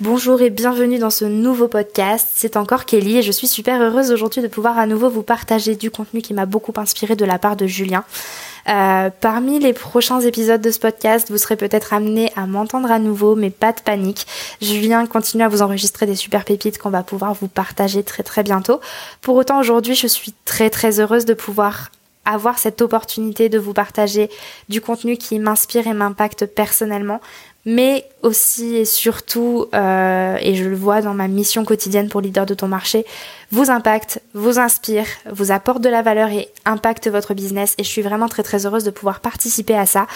Bonjour et bienvenue dans ce nouveau podcast. C'est encore Kelly et je suis super heureuse aujourd'hui de pouvoir à nouveau vous partager du contenu qui m'a beaucoup inspiré de la part de Julien. Euh, parmi les prochains épisodes de ce podcast, vous serez peut-être amené à m'entendre à nouveau, mais pas de panique. Julien continue à vous enregistrer des super pépites qu'on va pouvoir vous partager très très bientôt. Pour autant, aujourd'hui, je suis très très heureuse de pouvoir avoir cette opportunité de vous partager du contenu qui m'inspire et m'impacte personnellement, mais aussi et surtout, euh, et je le vois dans ma mission quotidienne pour leader de ton marché, vous impacte, vous inspire, vous apporte de la valeur et impacte votre business. Et je suis vraiment très très heureuse de pouvoir participer à ça.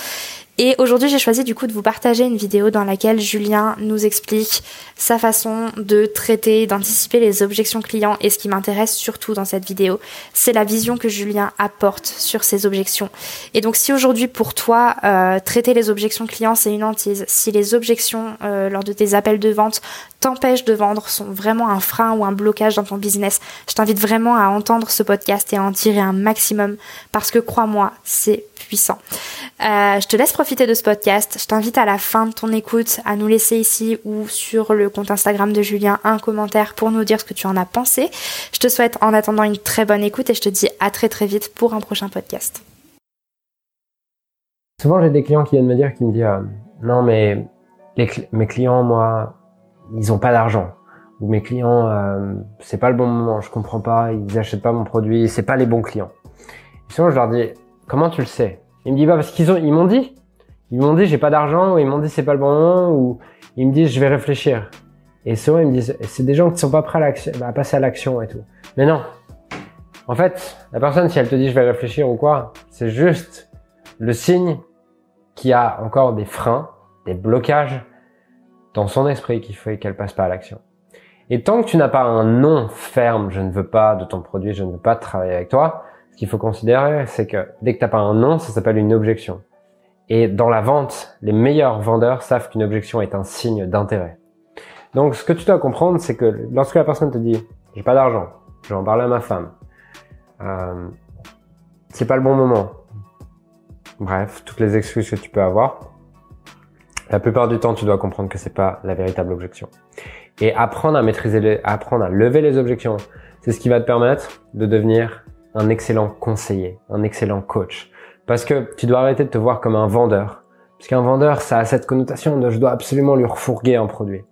Et aujourd'hui, j'ai choisi du coup de vous partager une vidéo dans laquelle Julien nous explique sa façon de traiter, d'anticiper les objections clients. Et ce qui m'intéresse surtout dans cette vidéo, c'est la vision que Julien apporte sur ces objections. Et donc, si aujourd'hui pour toi, euh, traiter les objections clients, c'est une hantise, si les objections euh, lors de tes appels de vente t'empêchent de vendre, sont vraiment un frein ou un blocage dans ton business, je t'invite vraiment à entendre ce podcast et à en tirer un maximum parce que crois-moi, c'est puissant. Euh, je te laisse profiter de ce podcast. Je t'invite à la fin de ton écoute à nous laisser ici ou sur le compte Instagram de Julien un commentaire pour nous dire ce que tu en as pensé. Je te souhaite en attendant une très bonne écoute et je te dis à très très vite pour un prochain podcast. Souvent j'ai des clients qui viennent me dire, qui me disent euh, non mais mes clients moi ils ont pas d'argent ou mes clients euh, c'est pas le bon moment, je comprends pas, ils achètent pas mon produit, c'est pas les bons clients. Et souvent je leur dis comment tu le sais? Il me dit bah parce qu'ils ont ils m'ont dit, ils m'ont dit j'ai pas d'argent ou ils m'ont dit c'est pas le bon moment ou ils me disent je vais réfléchir. Et souvent ils me disent c'est des gens qui sont pas prêts à, à passer à l'action et tout. Mais non. En fait, la personne si elle te dit je vais réfléchir ou quoi, c'est juste le signe qu'il y a encore des freins, des blocages dans son esprit qui fait qu'elle passe pas à l'action. Et tant que tu n'as pas un non ferme, je ne veux pas de ton produit, je ne veux pas travailler avec toi, ce qu'il faut considérer, c'est que dès que tu n'as pas un non, ça s'appelle une objection. Et dans la vente, les meilleurs vendeurs savent qu'une objection est un signe d'intérêt. Donc ce que tu dois comprendre, c'est que lorsque la personne te dit j'ai pas d'argent, je vais en parler à ma femme, euh, c'est pas le bon moment. Bref, toutes les excuses que tu peux avoir, la plupart du temps, tu dois comprendre que c'est pas la véritable objection. Et apprendre à maîtriser les, apprendre à lever les objections, c'est ce qui va te permettre de devenir un excellent conseiller, un excellent coach. Parce que tu dois arrêter de te voir comme un vendeur. Parce qu'un vendeur, ça a cette connotation de je dois absolument lui refourguer un produit.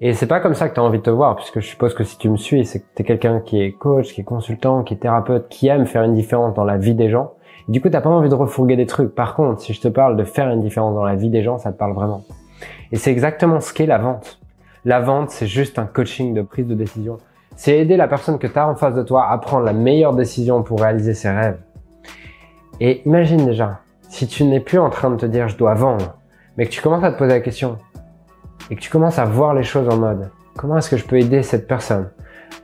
Et c'est pas comme ça que tu as envie de te voir, puisque je suppose que si tu me suis, c'est que tu es quelqu'un qui est coach, qui est consultant, qui est thérapeute, qui aime faire une différence dans la vie des gens. Du coup, t'as pas envie de refourguer des trucs. Par contre, si je te parle de faire une différence dans la vie des gens, ça te parle vraiment. Et c'est exactement ce qu'est la vente. La vente, c'est juste un coaching de prise de décision. C'est aider la personne que tu as en face de toi à prendre la meilleure décision pour réaliser ses rêves. Et imagine déjà, si tu n'es plus en train de te dire je dois vendre, mais que tu commences à te poser la question et que tu commences à voir les choses en mode comment est-ce que je peux aider cette personne?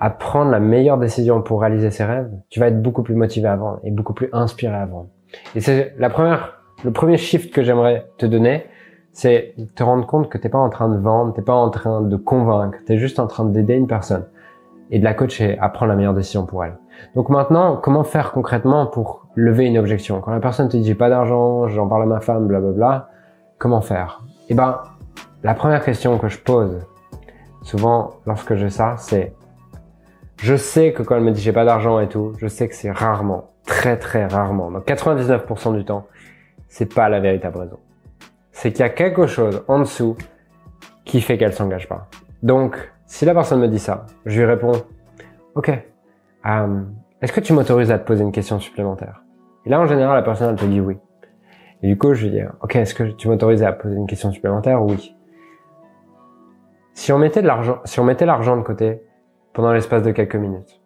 À prendre la meilleure décision pour réaliser ses rêves, tu vas être beaucoup plus motivé vendre et beaucoup plus inspiré vendre. Et c'est la première, le premier shift que j'aimerais te donner, c'est te rendre compte que t'es pas en train de vendre, t'es pas en train de convaincre, tu es juste en train d'aider une personne et de la coacher à prendre la meilleure décision pour elle. Donc maintenant, comment faire concrètement pour lever une objection? Quand la personne te dit j'ai pas d'argent, j'en parle à ma femme, blablabla, comment faire? Eh ben, la première question que je pose souvent lorsque j'ai ça, c'est je sais que quand elle me dit j'ai pas d'argent et tout, je sais que c'est rarement, très très rarement, donc 99% du temps, c'est pas la véritable raison. C'est qu'il y a quelque chose en dessous qui fait qu'elle s'engage pas. Donc, si la personne me dit ça, je lui réponds, ok, euh, est-ce que tu m'autorises à te poser une question supplémentaire? Et là, en général, la personne elle te dit oui. Et du coup, je lui dis, ok, est-ce que tu m'autorises à poser une question supplémentaire? Oui. Si on mettait de l'argent, si on mettait l'argent de côté, pendant l'espace de quelques minutes.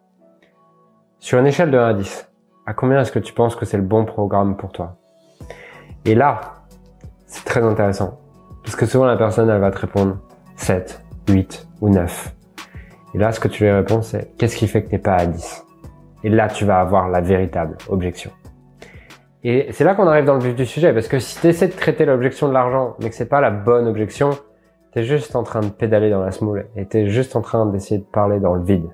Sur une échelle de 1 à 10, à combien est-ce que tu penses que c'est le bon programme pour toi? Et là, c'est très intéressant. Parce que souvent la personne, elle va te répondre 7, 8 ou 9. Et là, ce que tu lui réponds, c'est qu'est-ce qui fait que t'es pas à 10 Et là, tu vas avoir la véritable objection. Et c'est là qu'on arrive dans le vif du sujet, parce que si tu essaies de traiter l'objection de l'argent, mais que c'est pas la bonne objection, T'es juste en train de pédaler dans la smoule et t'es juste en train d'essayer de parler dans le vide.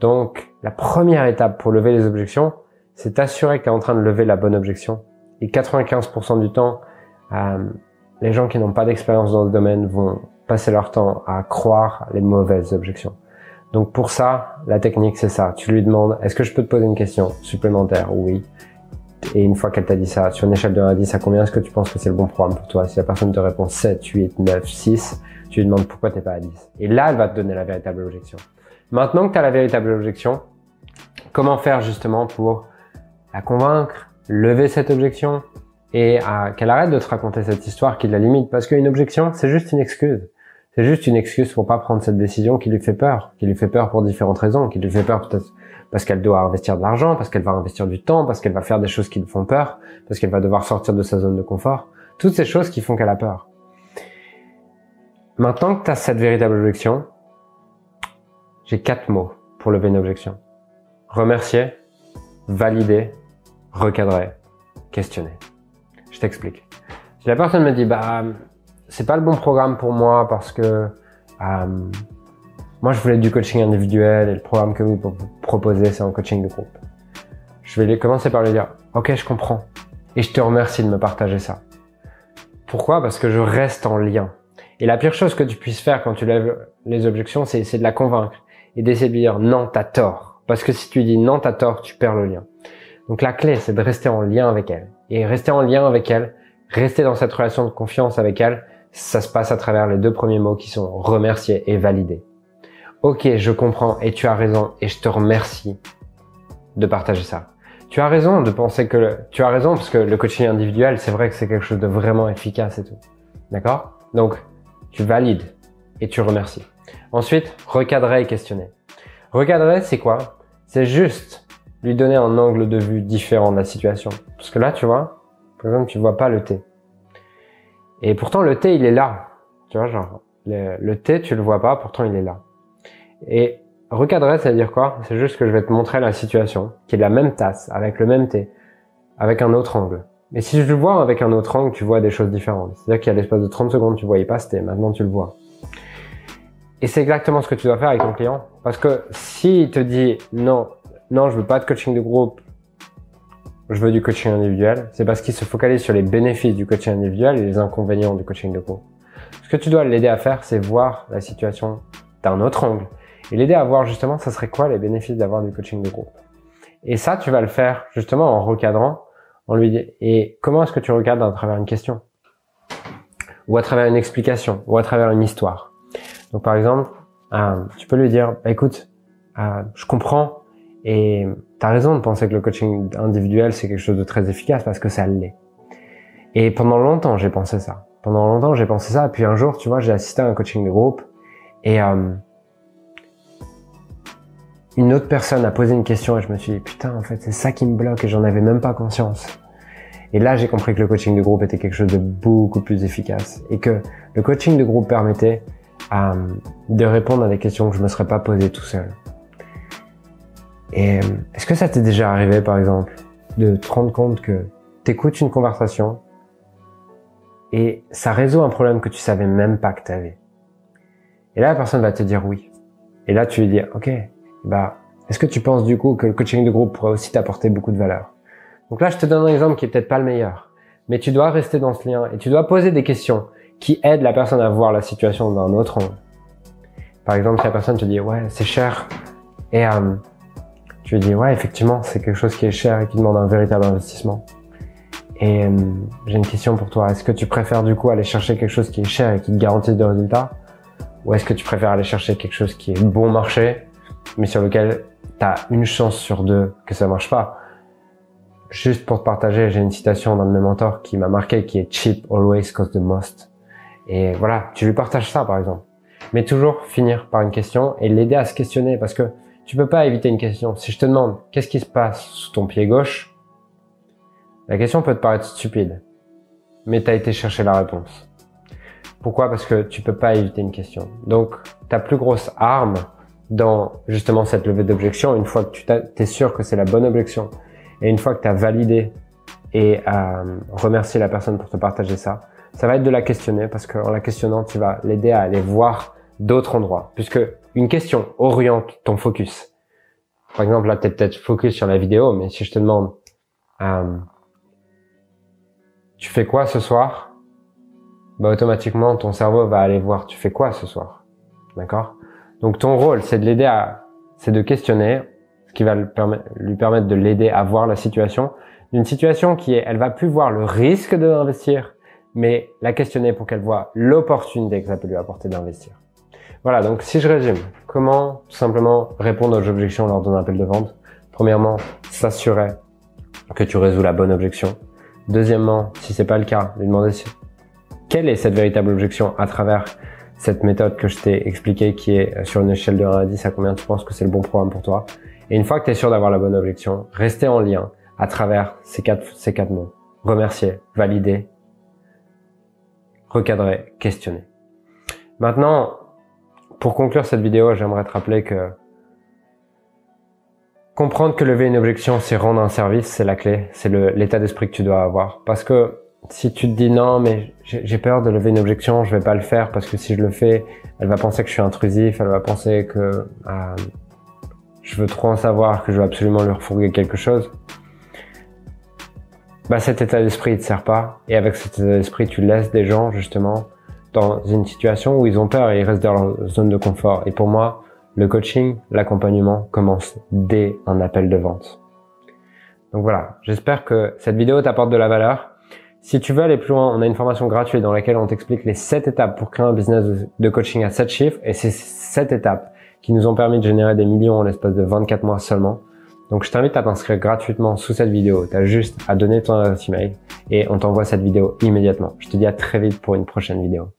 Donc, la première étape pour lever les objections, c'est t'assurer que tu es en train de lever la bonne objection. Et 95% du temps, euh, les gens qui n'ont pas d'expérience dans ce domaine vont passer leur temps à croire les mauvaises objections. Donc pour ça, la technique c'est ça. Tu lui demandes, est-ce que je peux te poser une question supplémentaire? Oui. Et une fois qu'elle t'a dit ça, sur une échelle de 1 à 10, à combien est-ce que tu penses que c'est le bon programme pour toi? Si la personne te répond 7, 8, 9, 6, tu lui demandes pourquoi t'es pas à 10. Et là, elle va te donner la véritable objection. Maintenant que tu as la véritable objection, comment faire justement pour la convaincre, lever cette objection et qu'elle arrête de te raconter cette histoire qui la limite? Parce qu'une objection, c'est juste une excuse. C'est juste une excuse pour pas prendre cette décision qui lui fait peur, qui lui fait peur pour différentes raisons, qui lui fait peur peut-être parce qu'elle doit investir de l'argent, parce qu'elle va investir du temps, parce qu'elle va faire des choses qui lui font peur, parce qu'elle va devoir sortir de sa zone de confort. Toutes ces choses qui font qu'elle a peur. Maintenant que tu as cette véritable objection, j'ai quatre mots pour lever une objection. Remercier, valider, recadrer, questionner. Je t'explique. Si la personne me dit, bah, c'est pas le bon programme pour moi parce que euh, moi je voulais du coaching individuel et le programme que vous proposez c'est un coaching de groupe. Je vais commencer par lui dire ok je comprends et je te remercie de me partager ça. Pourquoi? Parce que je reste en lien. Et la pire chose que tu puisses faire quand tu lèves les objections, c'est de la convaincre et d'essayer de lui dire non, t'as tort. Parce que si tu dis non, t'as tort, tu perds le lien. Donc la clé, c'est de rester en lien avec elle. Et rester en lien avec elle, rester dans cette relation de confiance avec elle, ça se passe à travers les deux premiers mots qui sont remercier et valider. Ok, je comprends et tu as raison et je te remercie de partager ça. Tu as raison de penser que tu as raison parce que le coaching individuel, c'est vrai que c'est quelque chose de vraiment efficace et tout. D'accord? Donc, tu valides et tu remercies. Ensuite, recadrer et questionner. Recadrer, c'est quoi? C'est juste lui donner un angle de vue différent de la situation. Parce que là, tu vois, par exemple, tu vois pas le thé. Et pourtant, le thé, il est là. Tu vois, genre, le, thé, tu le vois pas, pourtant, il est là. Et recadrer, ça veut dire quoi? C'est juste que je vais te montrer la situation, qui est la même tasse, avec le même thé, avec un autre angle. Mais si je le vois avec un autre angle, tu vois des choses différentes. C'est-à-dire qu'à l'espace de 30 secondes, tu voyais pas ce thé, maintenant tu le vois. Et c'est exactement ce que tu dois faire avec ton client. Parce que s'il te dit non, non, je veux pas de coaching de groupe, je veux du coaching individuel, c'est parce qu'il se focalise sur les bénéfices du coaching individuel et les inconvénients du coaching de groupe. Ce que tu dois l'aider à faire, c'est voir la situation d'un autre angle et l'aider à voir justement, ça serait quoi les bénéfices d'avoir du coaching de groupe. Et ça, tu vas le faire justement en recadrant, en lui disant, et comment est-ce que tu recadres à travers une question? Ou à travers une explication ou à travers une histoire. Donc par exemple, euh, tu peux lui dire, bah, écoute, euh, je comprends et raison de penser que le coaching individuel, c'est quelque chose de très efficace parce que ça l'est. Et pendant longtemps, j'ai pensé ça. Pendant longtemps, j'ai pensé ça. Puis un jour, tu vois, j'ai assisté à un coaching de groupe et euh, une autre personne a posé une question et je me suis dit, putain, en fait, c'est ça qui me bloque et j'en avais même pas conscience. Et là, j'ai compris que le coaching de groupe était quelque chose de beaucoup plus efficace et que le coaching de groupe permettait euh, de répondre à des questions que je me serais pas posées tout seul. Et euh, est-ce que ça t'est déjà arrivé, par exemple, de te rendre compte que t'écoutes une conversation et ça résout un problème que tu savais même pas que tu avais. Et là, la personne va te dire oui. Et là, tu lui dis, OK, bah, est-ce que tu penses du coup que le coaching de groupe pourrait aussi t'apporter beaucoup de valeur? Donc là, je te donne un exemple qui est peut-être pas le meilleur, mais tu dois rester dans ce lien et tu dois poser des questions qui aident la personne à voir la situation d'un autre angle. Par exemple, si la personne te dit, ouais, c'est cher, et euh, tu dis ouais effectivement c'est quelque chose qui est cher et qui demande un véritable investissement. Et euh, j'ai une question pour toi. Est-ce que tu préfères du coup aller chercher quelque chose qui est cher et qui te garantit des résultats? Ou est-ce que tu préfères aller chercher quelque chose qui est bon marché mais sur lequel tu as une chance sur deux que ça marche pas? Juste pour te partager, j'ai une citation d'un de mes mentors qui m'a marqué qui est cheap always cost the most. Et voilà, tu lui partages ça par exemple. Mais toujours finir par une question et l'aider à se questionner parce que tu peux pas éviter une question. Si je te demande qu'est-ce qui se passe sous ton pied gauche, la question peut te paraître stupide, mais tu as été chercher la réponse. Pourquoi? Parce que tu peux pas éviter une question. Donc, ta plus grosse arme dans justement cette levée d'objection, une fois que tu es sûr que c'est la bonne objection, et une fois que tu as validé et euh, remercié la personne pour te partager ça, ça va être de la questionner parce qu'en la questionnant, tu vas l'aider à aller voir d'autres endroits. Puisque une question oriente ton focus. Par exemple, là, tu es peut-être focus sur la vidéo, mais si je te demande, euh, tu fais quoi ce soir? Bah automatiquement ton cerveau va aller voir tu fais quoi ce soir? D'accord? Donc ton rôle, c'est de l'aider à, c'est de questionner, ce qui va lui permettre de l'aider à voir la situation, d'une situation qui est, elle va plus voir le risque de l'investir, mais la questionner pour qu'elle voit l'opportunité que ça peut lui apporter d'investir. Voilà, donc si je résume, comment tout simplement répondre aux objections lors d'un appel de vente? Premièrement, s'assurer que tu résous la bonne objection. Deuxièmement, si c'est pas le cas, lui demander quelle est cette véritable objection à travers cette méthode que je t'ai expliquée qui est sur une échelle de 1 à 10 à combien tu penses que c'est le bon programme pour toi? Et une fois que tu es sûr d'avoir la bonne objection, rester en lien à travers ces quatre, ces quatre mots. Remercier, valider, recadrer, questionner. Maintenant, pour conclure cette vidéo, j'aimerais te rappeler que comprendre que lever une objection, c'est rendre un service, c'est la clé, c'est l'état d'esprit que tu dois avoir. Parce que si tu te dis non, mais j'ai peur de lever une objection, je vais pas le faire parce que si je le fais, elle va penser que je suis intrusif, elle va penser que euh, je veux trop en savoir, que je veux absolument lui refourguer quelque chose. Bah cet état d'esprit ne te sert pas. Et avec cet état d'esprit, tu laisses des gens justement dans une situation où ils ont peur et ils restent dans leur zone de confort. Et pour moi, le coaching, l'accompagnement commence dès un appel de vente. Donc voilà, j'espère que cette vidéo t'apporte de la valeur. Si tu veux aller plus loin, on a une formation gratuite dans laquelle on t'explique les 7 étapes pour créer un business de coaching à 7 chiffres et c'est 7 étapes qui nous ont permis de générer des millions en l'espace de 24 mois seulement. Donc je t'invite à t'inscrire gratuitement sous cette vidéo. Tu as juste à donner ton adresse email et on t'envoie cette vidéo immédiatement. Je te dis à très vite pour une prochaine vidéo.